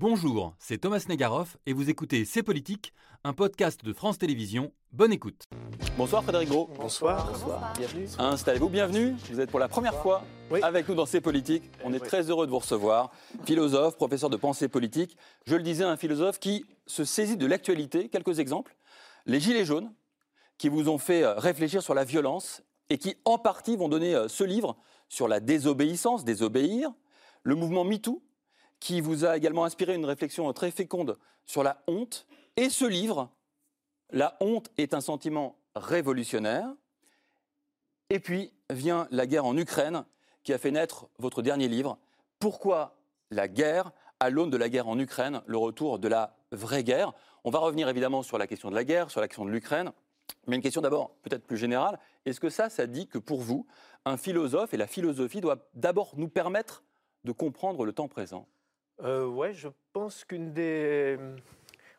Bonjour, c'est Thomas Negaroff et vous écoutez C'est Politique, un podcast de France Télévisions. Bonne écoute. Bonsoir Frédéric Gros. Bonsoir. Bonsoir. Bienvenue. Installez-vous, bienvenue. Vous êtes pour la première fois avec nous dans C'est Politique. On est très heureux de vous recevoir. Philosophe, professeur de pensée politique. Je le disais, un philosophe qui se saisit de l'actualité. Quelques exemples. Les Gilets jaunes, qui vous ont fait euh, réfléchir sur la violence et qui, en partie, vont donner euh, ce livre sur la désobéissance, désobéir. Le mouvement MeToo, qui vous a également inspiré une réflexion très féconde sur la honte. Et ce livre, La honte est un sentiment révolutionnaire. Et puis vient la guerre en Ukraine, qui a fait naître votre dernier livre. Pourquoi la guerre? À l'aune de la guerre en Ukraine, le retour de la vraie guerre On va revenir évidemment sur la question de la guerre, sur la question de l'Ukraine. Mais une question d'abord peut-être plus générale. Est-ce que ça, ça dit que pour vous, un philosophe et la philosophie doivent d'abord nous permettre de comprendre le temps présent? Euh, Ouais, je pense qu'une des,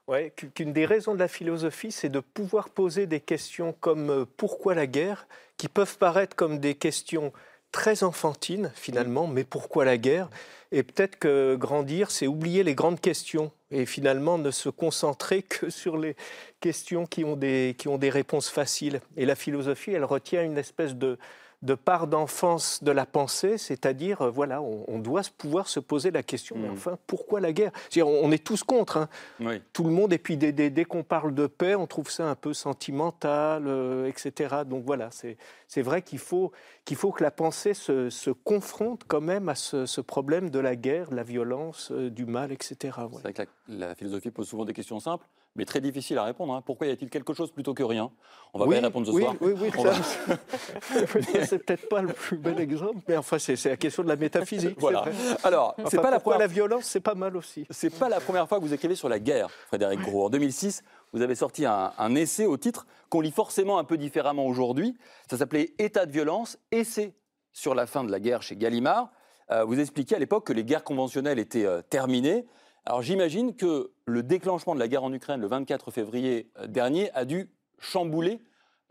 ouais, qu'une des raisons de la philosophie, c'est de pouvoir poser des questions comme euh, pourquoi la guerre, qui peuvent paraître comme des questions très enfantines finalement, mais pourquoi la guerre? Et peut-être que grandir, c'est oublier les grandes questions et finalement ne se concentrer que sur les questions qui ont des, qui ont des réponses faciles. Et la philosophie, elle retient une espèce de, de part d'enfance de la pensée, c'est-à-dire, euh, voilà, on, doit pouvoir se poser la question, mais mm. enfin, pourquoi la guerre? On, est tous contre, hein. tout le monde, et puis dès, dès, qu'on parle de paix, on trouve ça un peu sentimental, euh, etc. Donc voilà, c'est vrai qu'il faut, qu'il faut que la pensée se, se, confronte quand même à ce, problème de la guerre, de la violence, euh, du mal, etc. C'est vrai que la philosophie pose souvent des questions simples mais très difficile à répondre. Hein. Pourquoi y a-t-il quelque chose plutôt que rien? On va bien répondre ce soir. Oui, oui, c'est peut-être pas le plus bel exemple, mais enfin, c'est la question de la métaphysique. voilà. Alors, c'est pas la première... la violence, c'est pas mal aussi? C'est pas la première fois que vous écrivez sur la guerre, Frédéric Gros. En 2006, vous avez sorti un, un essai au titre qu'on lit forcément un peu différemment aujourd'hui. Ça s'appelait État de violence, essai sur la fin de la guerre chez Gallimard. Euh, vous expliquiez à l'époque que les guerres conventionnelles étaient euh, terminées alors j'imagine que le déclenchement de la guerre en Ukraine le 24 février euh, dernier a dû chambouler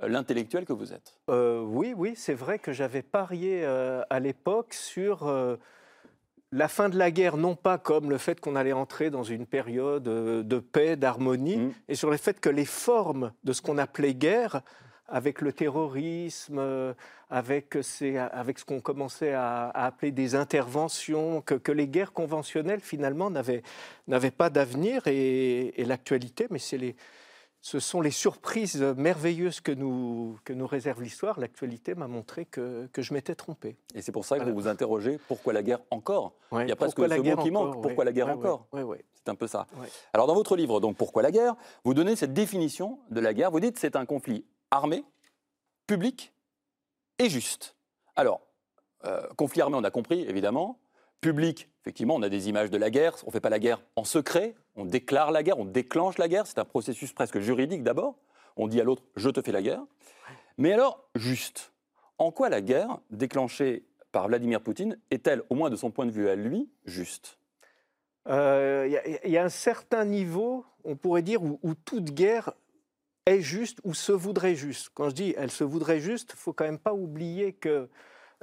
euh, l'intellectuel que vous êtes. Euh, oui, oui, c'est vrai que j'avais parié à l'époque sur la fin de la guerre, non pas comme le fait qu'on allait entrer dans une période de paix, d'harmonie, mmh. et sur le fait que les formes de ce qu'on appelait guerre avec le terrorisme, euh, avec, avec ce qu'on commençait à, appeler des interventions, que, les guerres conventionnelles finalement n'avaient, pas d'avenir et, l'actualité, mais c'est les, ce sont les surprises merveilleuses que nous, que nous réserve l'histoire. L'actualité m'a montré que, que, je m'étais trompé. Et c'est pour ça que vous vous interrogez pourquoi la guerre encore? Il y a presque ce mot qui manque. Pourquoi la guerre encore? C'est un peu ça. Alors dans votre livre, donc Pourquoi la guerre? Vous donnez cette définition de la guerre. Vous dites c'est un conflit armé, public et juste. Alors, euh, conflit armé, on a compris, évidemment. Public, effectivement, on a des images de la guerre. On ne fait pas la guerre en secret. On déclare la guerre, on déclenche la guerre. C'est un processus presque juridique d'abord. On dit à l'autre, je te fais la guerre. Mais alors, juste, en quoi la guerre déclenchée par Vladimir Poutine est-elle, au moins de son point de vue à lui, juste? Il euh, y, a un certain niveau, on pourrait dire, où toute guerre est juste ou se voudrait juste. Quand je dis elle se voudrait juste, il faut quand même pas oublier que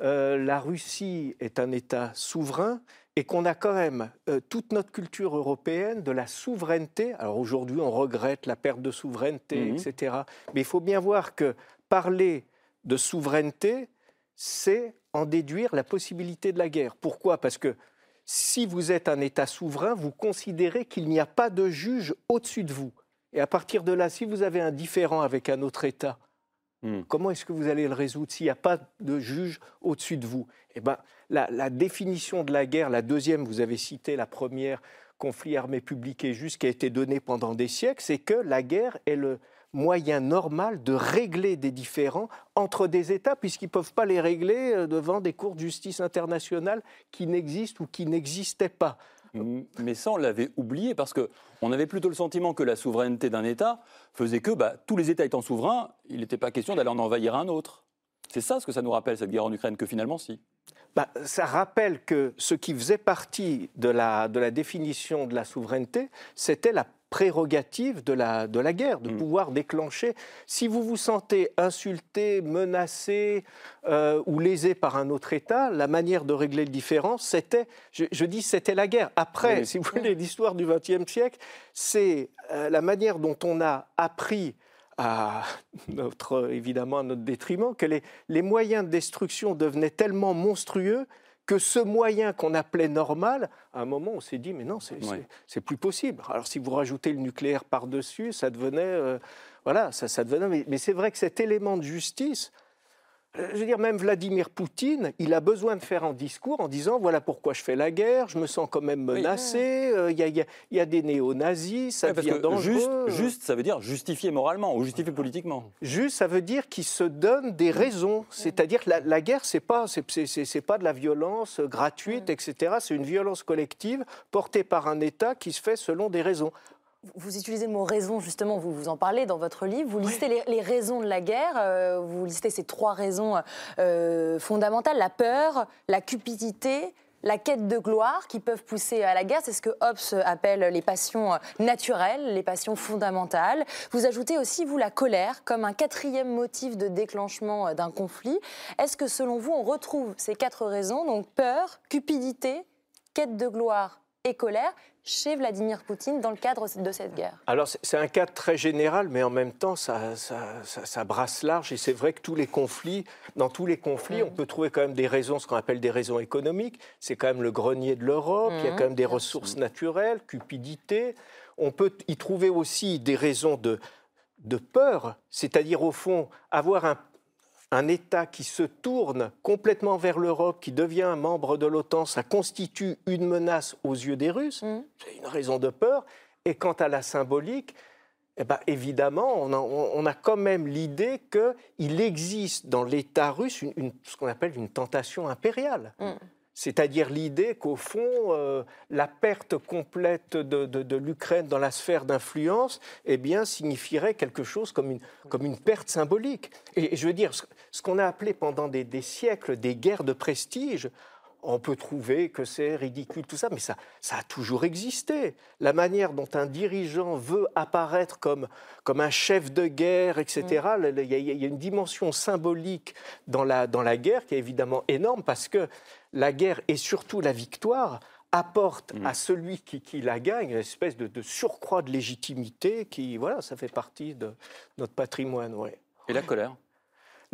euh, la Russie est un État souverain et qu'on a quand même euh, toute notre culture européenne de la souveraineté. Alors aujourd'hui, on regrette la perte de souveraineté, mhm. etc. Mais il faut bien voir que parler de souveraineté, c'est en déduire la possibilité de la guerre. Pourquoi? Parce que si vous êtes un État souverain, vous considérez qu'il n'y a pas de juge au-dessus de vous. Et à partir de là, si vous avez un différent avec un autre État, hmm. comment est-ce que vous allez le résoudre s'il n'y a pas de juge au-dessus de vous? Eh bien, la, définition de la guerre, la deuxième, vous avez cité la première, conflit armé public et juste, qui a été donnée pendant des siècles, c'est que la guerre est le moyen normal de régler des différends entre des États, puisqu'ils ne peuvent pas les régler euh, devant des cours de justice internationale qui n'existent ou qui n'existaient pas. Mais ça, on l'avait oublié parce qu'on avait plutôt le sentiment que la souveraineté d'un État faisait que bah, tous les États étant souverains, il n'était pas question d'aller en envahir un autre. C'est ça ce que ça nous rappelle, cette guerre en Ukraine, que finalement, si. Bah, ça rappelle que ce qui faisait partie de la, de la définition de la souveraineté, c'était la prérogative de la, de la guerre, de Mm. pouvoir déclencher. Si vous vous sentez insulté, menacé euh, ou lésé par un autre État, la manière de régler le différend, c'était, je, je dis, c'était la guerre. Après, Oui. si vous voulez, l'histoire du XXe siècle, c'est euh, la manière dont on a appris à notre, évidemment à notre détriment, que les, les moyens de destruction devenaient tellement monstrueux que ce moyen qu'on appelait normal, à un moment, on s'est dit, mais non, c'est Ouais. plus possible. Alors, si vous rajoutez le nucléaire par-dessus, ça devenait. euh, voilà, ça, ça devenait. Mais, mais c'est vrai que cet élément de justice, je veux dire, même Vladimir Poutine, il a besoin de faire un discours en disant voilà pourquoi je fais la guerre, je me sens quand même Oui. menacé, euh, il y, a- il y a- il y a des néo-nazis, ça parce devient que dangereux. juste, juste, ça veut dire justifier moralement ou justifier politiquement. Juste, ça veut dire qu'il se donne des raisons. C'est-à-dire que la, la guerre, c'est pas, c'est, c'est- c'est- c'est pas de la violence gratuite, etc. C'est une violence collective portée par un État qui se fait selon des raisons. Vous utilisez le mot raison, justement, vous, vous en parlez dans votre livre. Vous listez les, les raisons de la guerre. euh, vous listez ces trois raisons euh, fondamentales la peur, la cupidité. La quête de gloire qui peuvent pousser à la guerre, c'est ce que Hobbes appelle les passions naturelles, les passions fondamentales. Vous ajoutez aussi, vous, la colère comme un quatrième motif de déclenchement d'un conflit. Est-ce que, selon vous, on retrouve ces quatre raisons, donc peur, cupidité, quête de gloire et colère, chez Vladimir Poutine dans le cadre de cette guerre Alors, c'est- un cadre très général, mais en même temps, ça, ça, ça- ça brasse large. Et c'est vrai que tous les conflits, dans tous les conflits, on peut trouver quand même des raisons, ce qu'on appelle des raisons économiques. C'est quand même le grenier de l'Europe. Il y a Mhm. quand même des ressources naturelles, cupidité. On peut y trouver aussi des raisons de, de peur, c'est-à-dire au fond, avoir un, un État qui se tourne complètement vers l'Europe, qui devient un membre de l'OTAN, ça constitue une menace aux yeux des Russes. Mhm. C'est une raison de peur. Et quant à la symbolique, eh ben, évidemment, on a, on a quand même l'idée qu'il existe dans l'État russe une- une- ce qu'on appelle une tentation impériale. Mm. C'est-à-dire l'idée qu'au fond, euh, la perte complète de, l'Ukraine dans la sphère d'influence eh bien, signifierait quelque chose comme une, comme une perte symbolique. Et, je veux dire, ce, qu'on a appelé pendant des siècles des guerres de prestige, on peut trouver que c'est ridicule, tout ça, mais ça, ça a toujours existé. La manière dont un dirigeant veut apparaître comme, comme un chef de guerre, etc., le- il y, a- il y a une dimension symbolique dans la, dans la guerre qui est évidemment énorme parce que la guerre et surtout la victoire apporte Mm. à celui qui, qui la gagne une espèce de, de surcroît de légitimité qui, voilà, ça fait partie de notre patrimoine. Ouais. Et la colère?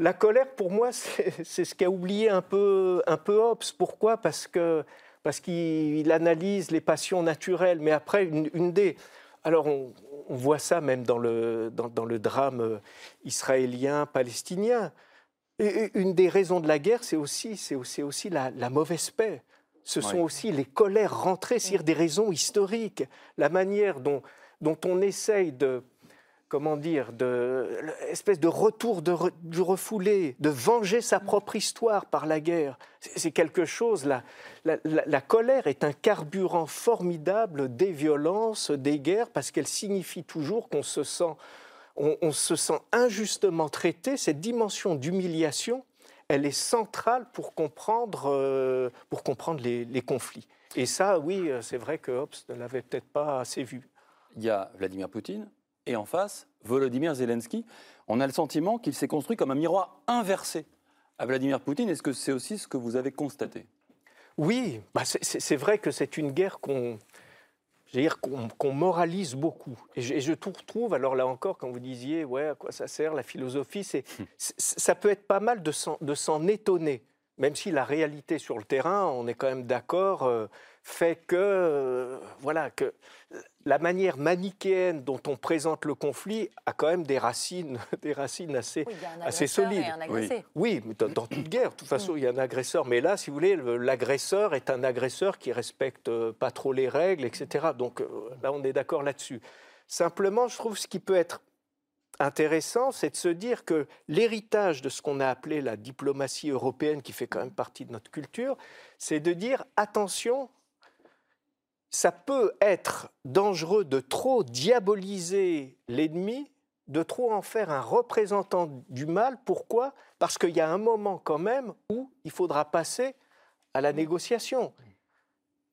La colère, pour moi, c'est ce qu'a oublié un peu, un peu Hobbes. Pourquoi? Parce que parce qu'il il analyse les passions naturelles. Mais après, une, une des... Alors, on, on voit ça même dans le, dans, dans le drame euh, israélien-palestinien. Une des raisons de la guerre, c'est aussi, c'est aussi, la, la mauvaise paix. Ce sont Ouais. aussi les colères rentrées, c'est-à-dire des raisons historiques. La manière dont, dont on essaye de, comment dire, de espèce de retour de re- du refoulé, de venger sa propre histoire par la guerre. C'est quelque chose. La, la, la- la colère est un carburant formidable des violences, des guerres, parce qu'elle signifie toujours qu'on se sent, on, on se sent injustement traité. Cette dimension d'humiliation, elle est centrale pour comprendre, euh, pour comprendre les, les conflits. Et ça, oui, euh, c'est vrai que Hobbes ne l'avait peut-être pas assez vu. Il y a Vladimir Poutine et en face, Volodymyr Zelensky. On a le sentiment qu'il s'est construit comme un miroir inversé à Vladimir Poutine. Est-ce que c'est aussi ce que vous avez constaté? Oui, bah c'est- vrai que c'est une guerre qu'on qu'on moralise beaucoup. Et je, et je tout retrouve, alors là encore, quand vous disiez, ouais, à quoi ça sert la philosophie, c'est c'est- ça peut être pas mal de s'en de s'en étonner, même si la réalité sur le terrain, on est quand même d'accord, euh, fait que, euh, voilà, que la manière manichéenne dont on présente le conflit a quand même des racines, des racines assez, Oui, il y a un assez agresseur solide. et un agressé. oui, mais dans, dans toute guerre, de toute façon, il y a un agresseur. Mais là, si vous voulez, le- l'agresseur est un agresseur qui respecte euh, pas trop les règles, etc. Donc euh, là, on est d'accord là-dessus. Simplement, je trouve ce qui peut être intéressant, c'est de se dire que l'héritage de ce qu'on a appelé la diplomatie européenne, qui fait quand même partie de notre culture, c'est de dire attention, ça peut être dangereux de trop diaboliser l'ennemi, de trop en faire un représentant du mal. Pourquoi? Parce qu'il y a un moment quand même où il faudra passer à la négociation.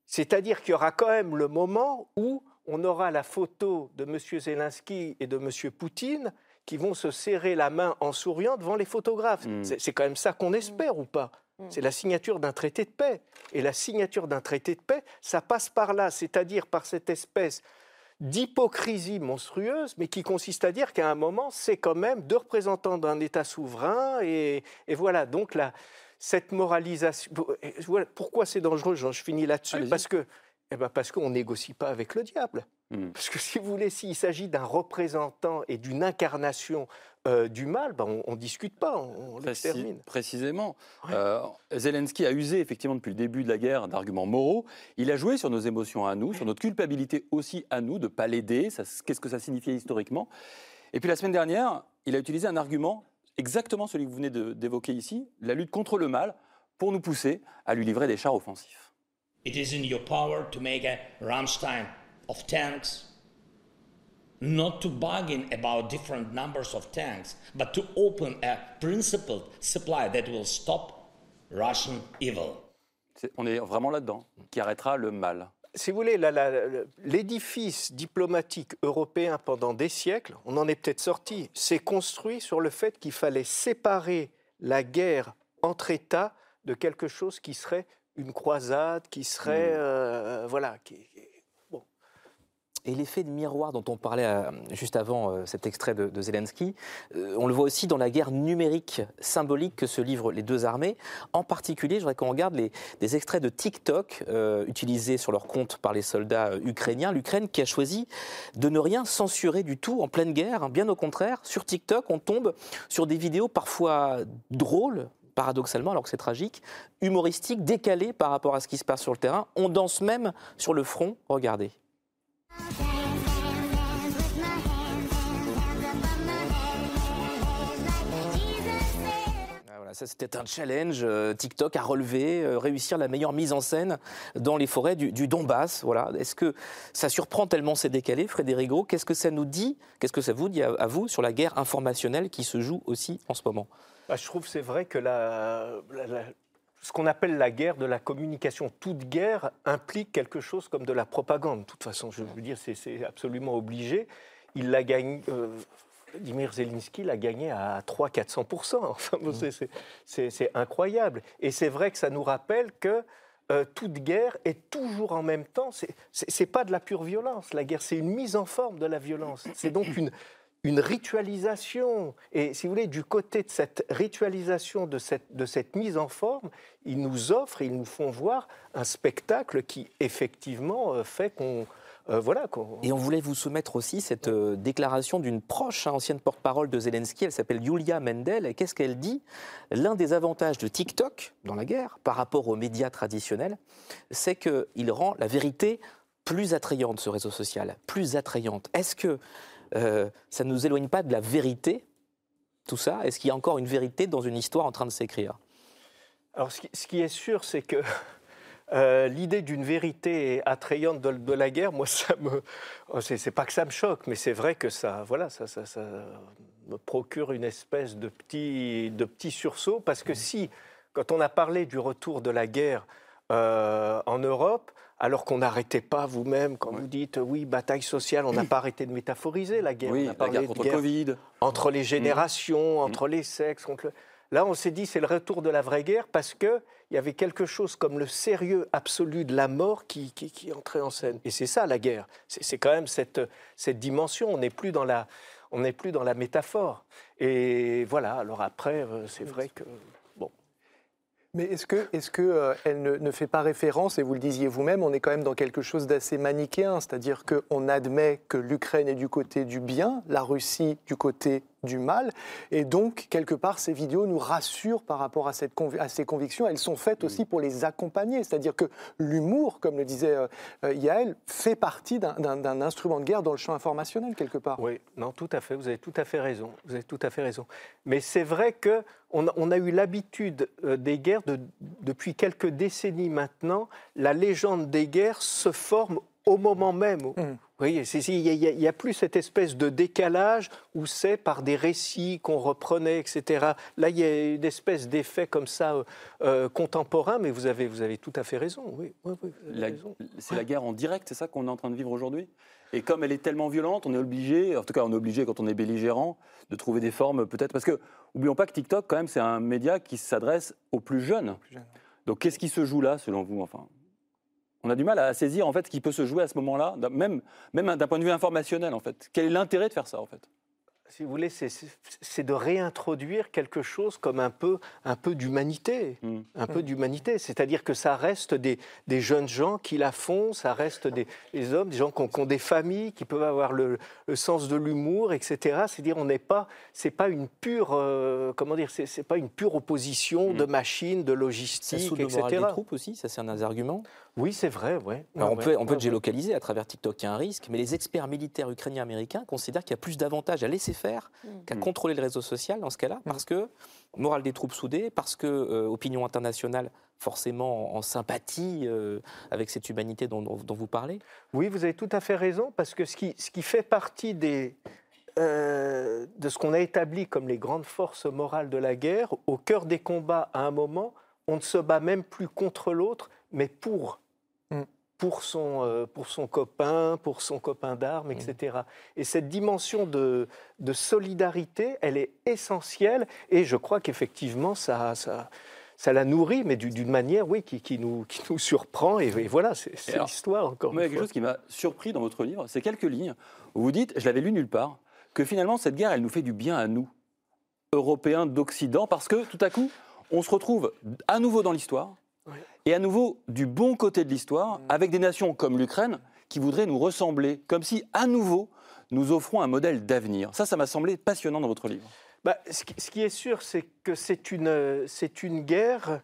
C'est-à-dire qu'il y aura quand même le moment où on aura la photo de M. Zelensky et de M. Poutine qui vont se serrer la main en souriant devant les photographes. Mm. C'est quand même ça qu'on espère ou pas? C'est la signature d'un traité de paix. Et la signature d'un traité de paix, ça passe par là, c'est-à-dire par cette espèce d'hypocrisie monstrueuse, mais qui consiste à dire qu'à un moment, c'est quand même deux représentants d'un État souverain. Et, et voilà, donc cette moralisation. Voilà, pourquoi c'est dangereux Je finis là-dessus. Parce que eh ben parce qu'on négocie pas avec le diable. Hmm. Parce que si vous voulez, s'il s'agit d'un représentant et d'une incarnation euh, du mal, ben on ne discute pas, on, on Précis- l'extermine. précisément. Ouais. Euh, Zelensky a usé effectivement depuis le début de la guerre d'arguments moraux. Il a joué sur nos émotions à nous, sur notre culpabilité aussi à nous de ne pas l'aider. Ça, Qu'est-ce que ça signifiait historiquement? Et puis la semaine dernière, il a utilisé un argument exactement celui que vous venez de- d'évoquer ici, la lutte contre le mal, pour nous pousser à lui livrer des chars offensifs. It is in your power to make a Rammstein of tanks, not to bargain about different numbers of tanks, but to open a principled supply that will stop Russian evil. On est vraiment là-dedans, qui arrêtera le mal. si vous voulez, l'édifice diplomatique européen pendant des siècles, on en est peut-être sorti, s'est construit sur le fait qu'il fallait séparer la guerre entre États de quelque chose qui serait une croisade, qui serait, euh, voilà, qui-. Et l'effet de miroir dont on parlait euh, juste avant euh, cet extrait de, Zelensky, euh, on le voit aussi dans la guerre numérique symbolique que se livrent les deux armées. En particulier, je voudrais qu'on regarde les, des extraits de TikTok utilisés sur leur compte par les soldats ukrainiens. L'Ukraine qui a choisi de ne rien censurer du tout en pleine guerre. hein. Bien au contraire, sur TikTok, on tombe sur des vidéos parfois drôles paradoxalement, alors que c'est tragique, humoristiques, décalées par rapport à ce qui se passe sur le terrain. On danse même sur le front. Regardez. Ah, Voilà, ça c'était un challenge euh, TikTok à relever, euh, réussir la meilleure mise en scène dans les forêts du, Donbass. Voilà. Est-ce que ça surprend tellement c'est décalé, Frédéric Qu'est-ce que ça nous dit Qu'est-ce que ça vous dit à, vous sur la guerre informationnelle qui se joue aussi en ce moment? Bah, je trouve c'est vrai que la- ce qu'on appelle la guerre de la communication, toute guerre implique quelque chose comme de la propagande. De toute façon, je veux dire, c'est- absolument obligé. Il l'a gagné. euh, Vladimir Zelensky l'a gagné à 300-400%. Enfin, c'est- incroyable. Et c'est vrai que ça nous rappelle que euh, toute guerre est toujours en même temps. C'est pas de la pure violence. La guerre, c'est une mise en forme de la violence. C'est donc une, une ritualisation. Et si vous voulez, du côté de cette ritualisation, de cette, de cette mise en forme, ils nous offrent, ils nous font voir un spectacle qui, effectivement, euh, fait qu'on. euh, voilà, qu'on- Et on voulait vous soumettre aussi cette euh, déclaration d'une proche hein, ancienne porte-parole de Zelensky. Elle s'appelle Yulia Mendel. Et qu'est-ce qu'elle dit? L'un des avantages de TikTok dans la guerre par rapport aux médias traditionnels, c'est qu'il rend la vérité plus attrayante, ce réseau social, plus attrayante. Est-ce que euh, ça ne nous éloigne pas de la vérité, tout ça? Est-ce qu'il y a encore une vérité dans une histoire en train de s'écrire? Alors, ce qui, ce qui est sûr, c'est que euh, l'idée d'une vérité attrayante de, de la guerre, moi, ça me. oh, C'est c'est pas que ça me choque, mais c'est vrai que ça, voilà, ça, ça, ça me procure une espèce de petit, de petit sursaut. Parce que si, quand on a parlé du retour de la guerre euh, en Europe, alors qu'on n'arrêtait pas vous-même, quand vous dites oui, bataille sociale, on n'a pas arrêté de métaphoriser la guerre. Oui, on a la parlé guerre de contre guerre le Covid. entre les générations, entre les sexes. Contre le- Là, on s'est dit c'est le retour de la vraie guerre parce que il y avait quelque chose comme le sérieux absolu de la mort qui, qui, qui entrait en scène. Et c'est ça la guerre. C'est c'est quand même cette, cette dimension. On n'est plus dans la on n'est plus dans la métaphore. Et voilà. Alors après, euh, c'est vrai que. Mais est-ce que, est-ce que euh, elle ne, ne fait pas référence, et vous le disiez vous-même, on est quand même dans quelque chose d'assez manichéen, c'est-à-dire qu'on admet que l'Ukraine est du côté du bien, la Russie du côté du mal, et donc quelque part ces vidéos nous rassurent par rapport à, cette à ces convictions. Elles sont faites aussi pour les accompagner, c'est-à-dire que l'humour, comme le disait euh, euh, Yael, fait partie d'un- instrument de guerre dans le champ informationnel quelque part. Oui, non, tout à fait. Vous avez tout à fait raison. Vous avez tout à fait raison. Mais c'est vrai que on a, eu l'habitude euh, des guerres de- depuis quelques décennies maintenant. La légende des guerres se forme au moment même. Vous voyez, il n'y a, plus cette espèce de décalage où c'est par des récits qu'on reprenait, etc. Là, il y a une espèce d'effet comme ça euh, euh, contemporain, mais vous avez, vous avez tout à fait raison. Oui, c'est la guerre en direct, c'est ça qu'on est en train de vivre aujourd'hui? Et comme elle est tellement violente, on est obligé, en tout cas on est obligé quand on est belligérant, de trouver des formes peut-être. Parce que, oublions pas que TikTok, quand même, c'est un média qui s'adresse aux plus jeunes. Donc qu'est-ce qui se joue là, selon vous enfin? On a du mal à saisir en fait ce qui peut se jouer à ce moment-là, même, même d'un point de vue informationnel en fait. Quel est l'intérêt de faire ça en fait? Si vous voulez, c'est de réintroduire quelque chose comme un peu, un peu d'humanité, un peu d'humanité. C'est-à-dire que ça reste des, des, jeunes gens qui la font, ça reste des, hommes, des gens qui ont, des familles, qui peuvent avoir le, sens de l'humour, etc. C'est-à-dire, on n'est pas, c'est pas une pure, euh, comment dire, c'est pas une pure opposition mm. de machines, de logistique, ça etc. des troupes aussi, ça c'est un des arguments? Oui, c'est vrai, ouais. on peut, on peut géolocaliser à travers TikTok, il y a un risque, mais les experts militaires ukrainiens américains considèrent qu'il y a plus d'avantages à laisser faire mm. qu'à mm. contrôler le réseau social dans ce cas-là, mm. parce que morale des troupes soudées, parce que euh, opinion internationale forcément en, sympathie euh, avec cette humanité dont, vous parlez. Oui, vous avez tout à fait raison, parce que ce qui, ce qui fait partie des, euh, de ce qu'on a établi comme les grandes forces morales de la guerre, au cœur des combats, à un moment, on ne se bat même plus contre l'autre, mais pour. Mm. Pour son, euh, pour son copain, pour son copain d'armes, etc. Mm. Et cette dimension de, de, solidarité, elle est essentielle et je crois qu'effectivement, ça, ça, ça la nourrit, mais d'une manière, oui, qui, qui, nous, qui nous surprend. Et, voilà, c'est l'histoire encore. Mais quelque chose qui m'a surpris dans votre livre, c'est quelques lignes où vous dites, je l'avais lu nulle part, que finalement cette guerre, elle nous fait du bien à nous, Européens d'Occident, parce que tout à coup, on se retrouve à nouveau dans l'histoire, et à nouveau du bon côté de l'histoire, mm. avec des nations comme l'Ukraine qui voudraient nous ressembler, comme si à nouveau nous offrons un modèle d'avenir. Ça, ça m'a semblé passionnant dans votre livre. Bah, ce, qui, est sûr, c'est que c'est une, c'est une guerre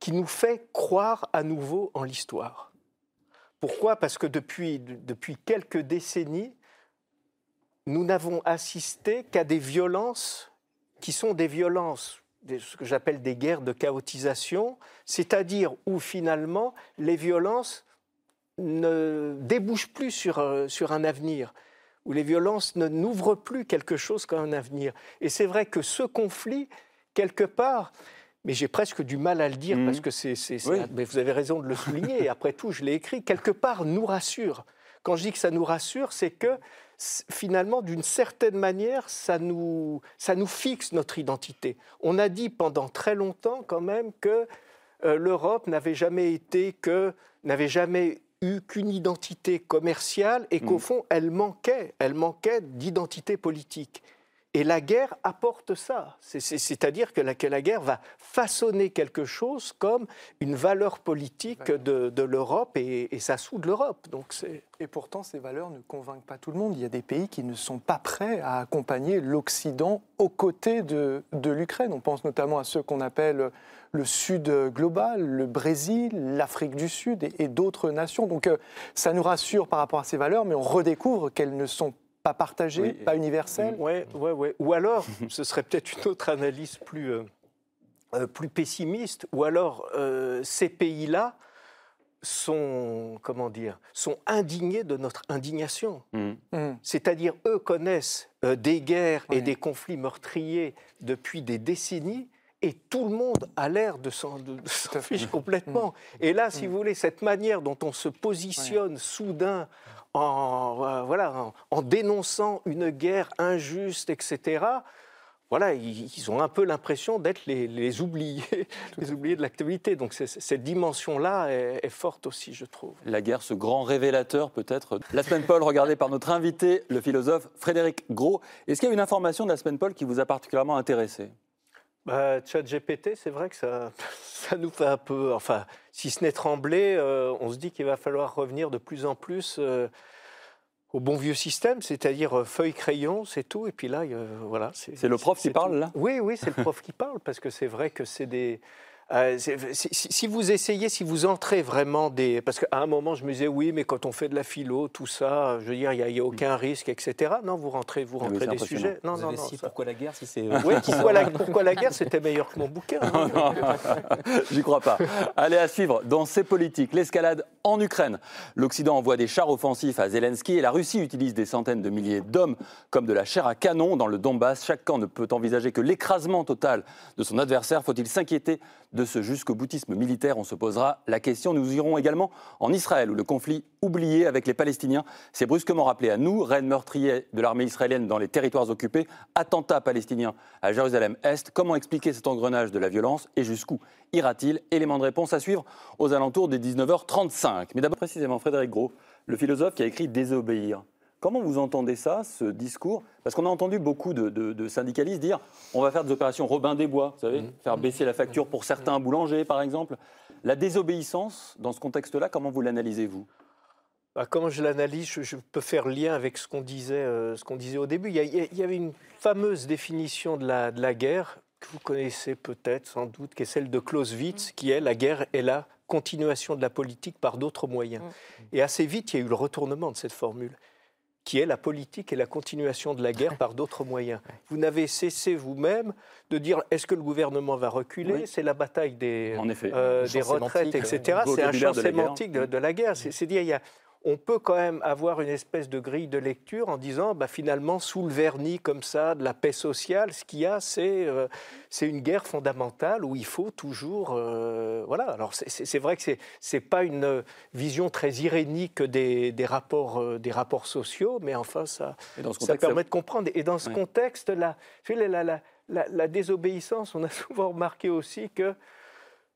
qui nous fait croire à nouveau en l'histoire. Pourquoi? Parce que depuis, depuis quelques décennies, nous n'avons assisté qu'à des violences qui sont des violences ce que j'appelle des guerres de chaotisation, c'est-à-dire où finalement les violences ne débouchent plus sur, euh, sur un avenir, où les violences ne n'ouvrent plus quelque chose comme un avenir. Et c'est vrai que ce conflit, quelque part, mais j'ai presque du mal à le dire parce mmh. que c'est, mais vous avez raison de le souligner. Et après tout, je l'ai écrit. Quelque part, nous rassure. Quand je dis que ça nous rassure, c'est que finalement, d'une certaine manière, ça nous, ça nous fixe notre identité. On a dit pendant très longtemps quand même que euh, l'Europe n'avait jamais été que, n'avait jamais eu qu'une identité commerciale et qu'au mmh. fond, elle manquait, elle manquait d'identité politique. Et la guerre apporte ça. C'est-à-dire que la, la, guerre va façonner quelque chose comme une valeur politique de, l'Europe et, ça soude l'Europe. Et pourtant, ces valeurs ne convainquent pas tout le monde. Il y a des pays qui ne sont pas prêts à accompagner l'Occident aux côtés de, l'Ukraine. On pense notamment à ceux qu'on appelle le Sud global, le Brésil, l'Afrique du Sud et, et d'autres nations. Donc euh, ça nous rassure par rapport à ces valeurs, mais on redécouvre qu'elles ne sont pas partagé, pas universel Oui, ouais, ouais. Ou alors, ce serait peut-être une autre analyse plus, euh, euh, plus pessimiste, ou alors euh, ces pays-là sont, comment dire, sont indignés de notre indignation. Mm. Mm. C'est-à-dire, eux connaissent des guerres et des conflits meurtriers depuis des décennies, et tout le monde a l'air de s'en fiche complètement. Mm. Et là, si vous voulez, cette manière dont on se positionne soudain en, euh, voilà, en, dénonçant une guerre injuste, etc., voilà, ils, ont un peu l'impression d'être les, oubliés, les oubliés de l'actualité. Donc cette dimension-là est, forte aussi, je trouve. La guerre, ce grand révélateur peut-être. La semaine Paul, regardée par notre invité, le philosophe Frédéric Gros. Est-ce qu'il y a une information de la semaine Paul qui vous a particulièrement intéressé? Bah, GPT, c'est vrai que ça, ça nous fait un peu, enfin, si ce n'est trembler, euh, on se dit qu'il va falloir revenir de plus en plus euh, au bon vieux système, c'est-à-dire euh, feuille crayon, c'est tout. Et puis là, voilà. C'est le prof qui parle là? Oui, oui, c'est le prof qui parle parce que c'est vrai que c'est des Euh, si, vous essayez, si vous entrez vraiment des... Parce qu'à un moment, je me disais, oui, mais quand on fait de la philo, tout ça, je veux dire, il n'y a, aucun risque, etc. Non, vous rentrez, vous rentrez des sujets. Non, non, non. Pourquoi la guerre si c'est... Oui, pourquoi la, pourquoi la guerre C'était meilleur que mon bouquin. J'y crois pas. Allez, à suivre, dans ces politiques, l'escalade en Ukraine. L'Occident envoie des chars offensifs à Zelensky et la Russie utilise des centaines de milliers d'hommes comme de la chair à canon dans le Donbass. Chaque camp ne peut envisager que l'écrasement total de son adversaire. Faut-il s'inquiéter de ce jusqu'au boutisme militaire On se posera la question. Nous irons également en Israël, où le conflit oublié avec les Palestiniens s'est brusquement rappelé à nous. Reine meurtrier de l'armée israélienne dans les territoires occupés, attentat palestinien à Jérusalem-Est. Comment expliquer cet engrenage de la violence et jusqu'où ira-t-il? Élément de réponse à suivre aux alentours des 19h35. Mais d'abord précisément, Frédéric Gros, le philosophe qui a écrit Désobéir. Comment vous entendez ça, ce discours? Parce qu'on a entendu beaucoup de, syndicalistes dire on va faire des opérations Robin des Bois, vous savez, mmh. faire baisser la facture pour certains boulangers, par exemple. La désobéissance, dans ce contexte-là, comment vous l'analysez-vous bah, Comment je l'analyse, je, peux faire lien avec ce qu'on disait, euh, ce qu'on disait au début. Il y, avait une fameuse définition de la, de la guerre que vous connaissez peut-être, sans doute, qui est celle de Clausewitz, mmh. qui est la guerre est la continuation de la politique par d'autres moyens. Mmh. Et assez vite, il y a eu le retournement de cette formule qui est la politique et la continuation de la guerre par d'autres moyens. Vous n'avez cessé vous-même de dire est-ce que le gouvernement va reculer C'est la bataille des, euh, des retraites, etc. C'est un champ sémantique de, de, la guerre. C'est dire il y a on peut quand même avoir une espèce de grille de lecture en disant bah, finalement, sous le vernis comme ça de la paix sociale, ce qu'il y a, c'est euh, une guerre fondamentale où il faut toujours. Euh, voilà, alors c'est vrai que ce n'est pas une vision très irénique des, des rapports, euh, des rapports sociaux, mais enfin, ça, ça permet de comprendre. Et dans ce contexte-là, la, la, la, la désobéissance, on a souvent remarqué aussi que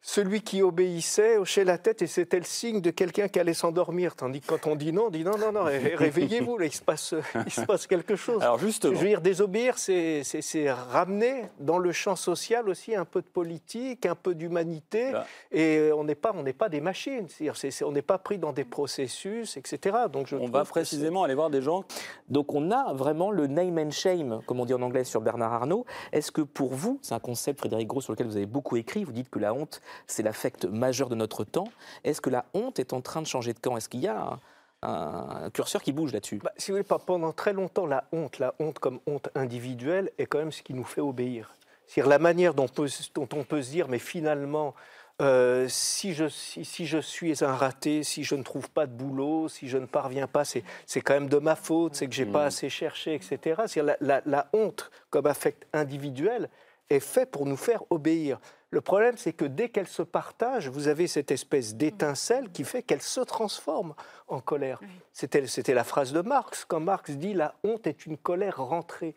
celui qui obéissait hochait la tête et c'était le signe de quelqu'un qui allait s'endormir. Tandis que quand on dit non, on dit non, non, non, réveillez-vous, il se, passe, il se passe quelque chose. Alors justement. Je veux dire, désobéir, c'est ramener dans le champ social aussi un peu de politique, un peu d'humanité. Et on n'est pas, on pas des machines. on n'est pas pris dans des processus, etc. Donc je on va précisément aller voir des gens. Donc on a vraiment le name and shame, comme on dit en anglais sur Bernard Arnault. Est-ce que pour vous, c'est un concept, Frédéric Gros, sur lequel vous avez beaucoup écrit, vous dites que la honte c'est l'affect majeur de notre temps. Est-ce que la honte est en train de changer de camp? Est-ce qu'il y a un, curseur qui bouge là-dessus? Bah, Si vous voulez, pas pendant très longtemps, la honte, la honte comme honte individuelle, est quand même ce qui nous fait obéir. C'est-à-dire la manière dont, on peut se dire, mais finalement, euh, si, je, si, je, suis un raté, si je ne trouve pas de boulot, si je ne parviens pas, c'est quand même de ma faute, c'est que j'ai n'ai pas mmh. assez cherché, etc. La, la, la, honte comme affect individuel est fait pour nous faire obéir. Le problème, c'est que dès qu'elle se partage, vous avez cette espèce d'étincelle qui fait qu'elle se transforme en colère. C'était la phrase de Marx, quand Marx dit la honte est une colère rentrée.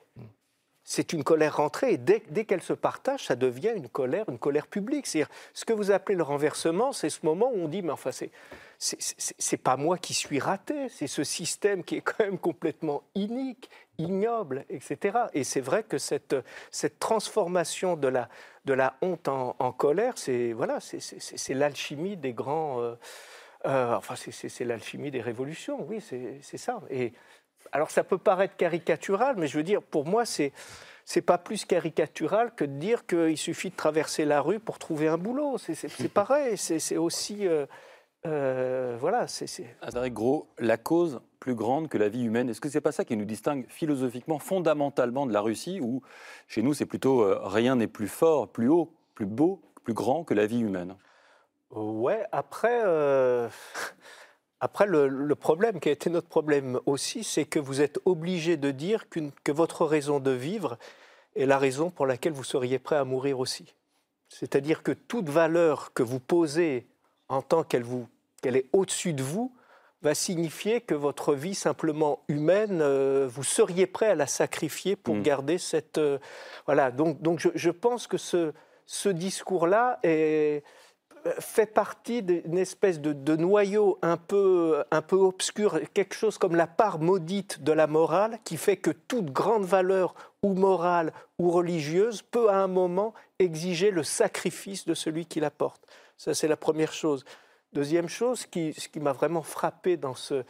C'est une colère rentrée et dès, qu'elle se partage, ça devient une colère, une colère publique. C'est-à-dire, ce que vous appelez le renversement, c'est ce moment où on dit, mais enfin, c'est c'est pas moi qui suis raté, c'est ce système qui est quand même complètement inique, ignoble, etc. Et c'est vrai que cette, transformation de la, honte en, colère, c'est voilà, c'est l'alchimie des grands. Euh, euh, enfin, c'est l'alchimie des révolutions, oui, c'est ça. Alors, ça peut paraître caricatural, mais je veux dire, pour moi, c'est c'est pas plus caricatural que de dire qu'il suffit de traverser la rue pour trouver un boulot. C'est pareil, c'est aussi. Euh, euh, voilà, c'est. Adrien Gros, la cause plus grande que la vie humaine, est-ce que c'est pas ça qui nous distingue philosophiquement, fondamentalement de la Russie, où chez nous c'est plutôt euh, rien n'est plus fort, plus haut, plus beau, plus grand que la vie humaine? Ouais, après. Après, le, problème qui a été notre problème aussi, c'est que vous êtes obligé de dire que votre raison de vivre est la raison pour laquelle vous seriez prêt à mourir aussi. C'est-à-dire que toute valeur que vous posez en tant qu'elle qu'elle est au-dessus de vous, va signifier que votre vie simplement humaine, euh, vous seriez prêt à la sacrifier pour mm. garder cette... Euh, voilà, donc, donc je, pense que ce, ce discours-là est, fait partie d'une espèce de, de, noyau un peu, un peu obscur, quelque chose comme la part maudite de la morale, qui fait que toute grande valeur ou morale ou religieuse peut à un moment exiger le sacrifice de celui qui la porte. Ça, c'est la première chose. Deuxième chose, qui, ce qui m'a vraiment frappé dans, ce,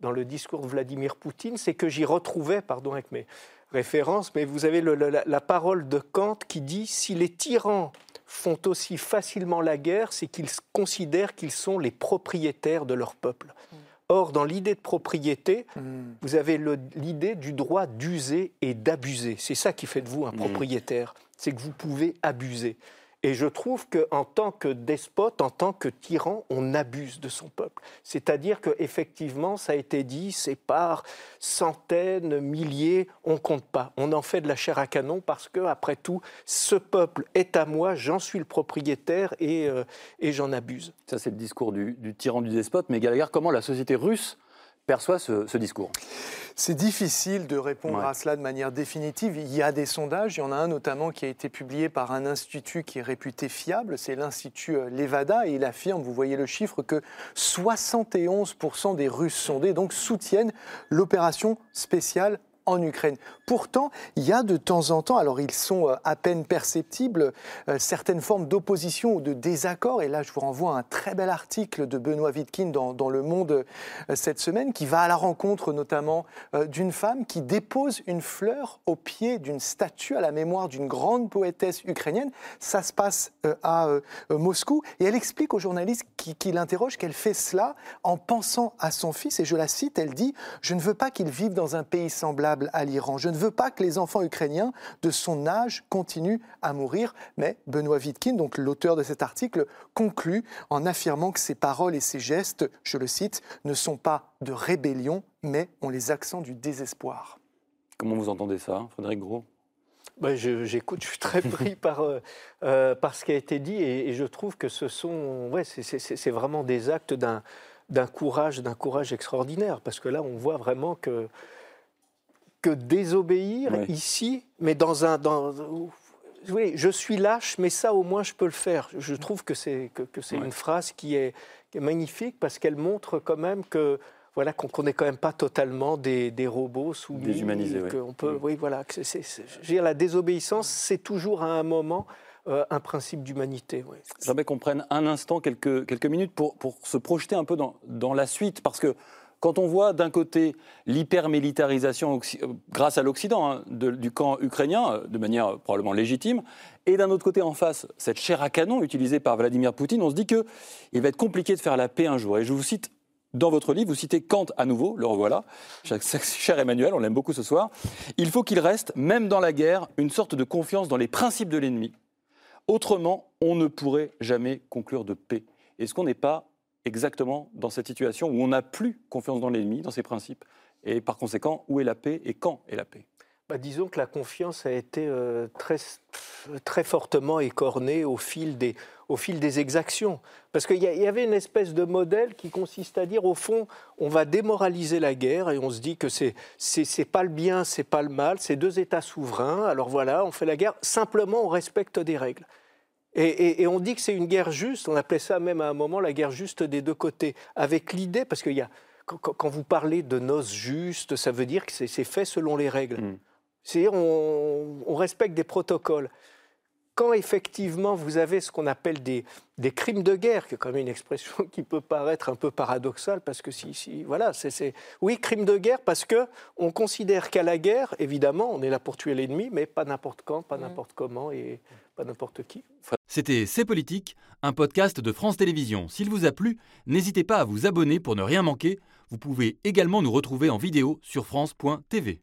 dans le discours de Vladimir Poutine, c'est que j'y retrouvais, pardon, avec mes, référence, mais vous avez la, parole de Kant qui dit si les tyrans font aussi facilement la guerre, c'est qu'ils considèrent qu'ils sont les propriétaires de leur peuple. Mm. Or, dans l'idée de propriété, mm. vous avez l'idée du droit d'user et d'abuser. C'est ça qui fait de vous un mm. propriétaire, c'est que vous pouvez abuser. Et je trouve qu'en tant que despote, en tant que tyran, on abuse de son peuple. C'est-à-dire qu'effectivement, ça a été dit, c'est par centaines, milliers, on compte pas. On en fait de la chair à canon parce que, après tout, ce peuple est à moi, j'en suis le propriétaire et, euh, et j'en abuse. Ça, c'est le discours du, du, tyran, du despote. Mais Gallagher, comment la société russe perçoit ce, discours C'est difficile de répondre à cela de manière définitive. Il y a des sondages, il y en a un notamment qui a été publié par un institut qui est réputé fiable, c'est l'Institut euh, Levada, et il affirme, vous voyez le chiffre, que 71% des Russes sondés donc soutiennent l'opération spéciale en Ukraine. Pourtant, il y a de temps en temps, alors ils sont euh, à peine perceptibles, euh, certaines formes d'opposition ou de désaccord. Et là, je vous renvoie à un très bel article de Benoît Wittkin dans, Le Monde euh, cette semaine, qui va à la rencontre notamment d'une femme qui dépose une fleur au pied d'une statue à la mémoire d'une grande poétesse ukrainienne. Ça se passe à Moscou. Et elle explique aux journalistes qui, qui l'interrogent qu'elle fait cela en pensant à son fils. Et je la cite, elle dit, je ne veux pas qu'il vive dans un pays semblable à l'Iran. Je ne veux pas que les enfants ukrainiens de son âge continuent à mourir. Mais Benoît Wittkin, donc l'auteur de cet article, conclut en affirmant que ces paroles et ces gestes, je le cite, ne sont pas de rébellion, mais ont les accents du désespoir. Comment vous entendez ça, Frédéric Gros? Ben, J'écoute, je, suis très pris par, euh, euh, par ce qui a été dit et, je trouve que ce sont, ouais, c'est vraiment des actes d'un d'un courage, d'un courage extraordinaire, parce que là, on voit vraiment que que désobéir ici, mais dans un... Dans, oui, je suis lâche, mais ça au moins je peux le faire. Je trouve que c'est que, c'est une phrase qui est, magnifique parce qu'elle montre quand même que voilà qu'on n'est quand même pas totalement des, des robots sous déshumanisés. On peut, oui, voilà. dire, la désobéissance, c'est toujours à un moment euh, un principe d'humanité. J'aimerais qu'on prenne un instant, quelques, quelques minutes, pour, pour se projeter un peu dans, dans la suite, parce que quand on voit d'un côté l'hypermilitarisation euh, grâce à l'Occident hein, du camp ukrainien, euh, de manière probablement légitime, et d'un autre côté en face cette chair à canon utilisée par Vladimir Poutine, on se dit qu'il va être compliqué de faire la paix un jour. Et je vous cite dans votre livre, vous citez Kant à nouveau, le revoilà, cher Emmanuel, on l'aime beaucoup ce soir. Il faut qu'il reste, même dans la guerre, une sorte de confiance dans les principes de l'ennemi. Autrement, on ne pourrait jamais conclure de paix. Est-ce qu'on n'est pas exactement dans cette situation où on n'a plus confiance dans l'ennemi, dans ses principes, et par conséquent, où est la paix et quand est la paix? Bah, disons que la confiance a été euh, très, très fortement écornée au fil des, au fil des exactions. Parce qu'il y, y, avait une espèce de modèle qui consiste à dire, au fond, on va démoraliser la guerre et on se dit que c'est c'est pas le bien, c'est pas le mal, c'est deux États souverains. Alors voilà, on fait la guerre. Simplement, on respecte des règles. Et, on dit que c'est une guerre juste, on appelait ça même à un moment la guerre juste des deux côtés, avec l'idée, parce qu'il y a, quand, vous parlez de noces justes, ça veut dire que c'est fait selon les règles. Mm. C'est-à-dire on, on, respecte des protocoles. Quand effectivement vous avez ce qu'on appelle des, des, crimes de guerre, qui est quand même une expression qui peut paraître un peu paradoxale, parce que si, si voilà, c'est oui, crime de guerre, parce que on considère qu'à la guerre, évidemment, on est là pour tuer l'ennemi, mais pas n'importe quand, pas mm. n'importe comment et pas n'importe qui. C'était C'est Politique, un podcast de France Télévisions. S'il vous a plu, n'hésitez pas à vous abonner pour ne rien manquer. Vous pouvez également nous retrouver en vidéo sur France.tv.